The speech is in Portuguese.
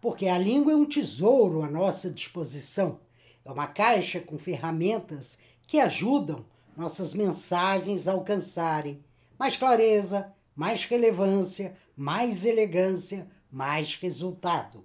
porque a língua é um tesouro à nossa disposição. É uma caixa com ferramentas que ajudam nossas mensagens a alcançarem mais clareza, mais relevância, mais elegância, mais resultado.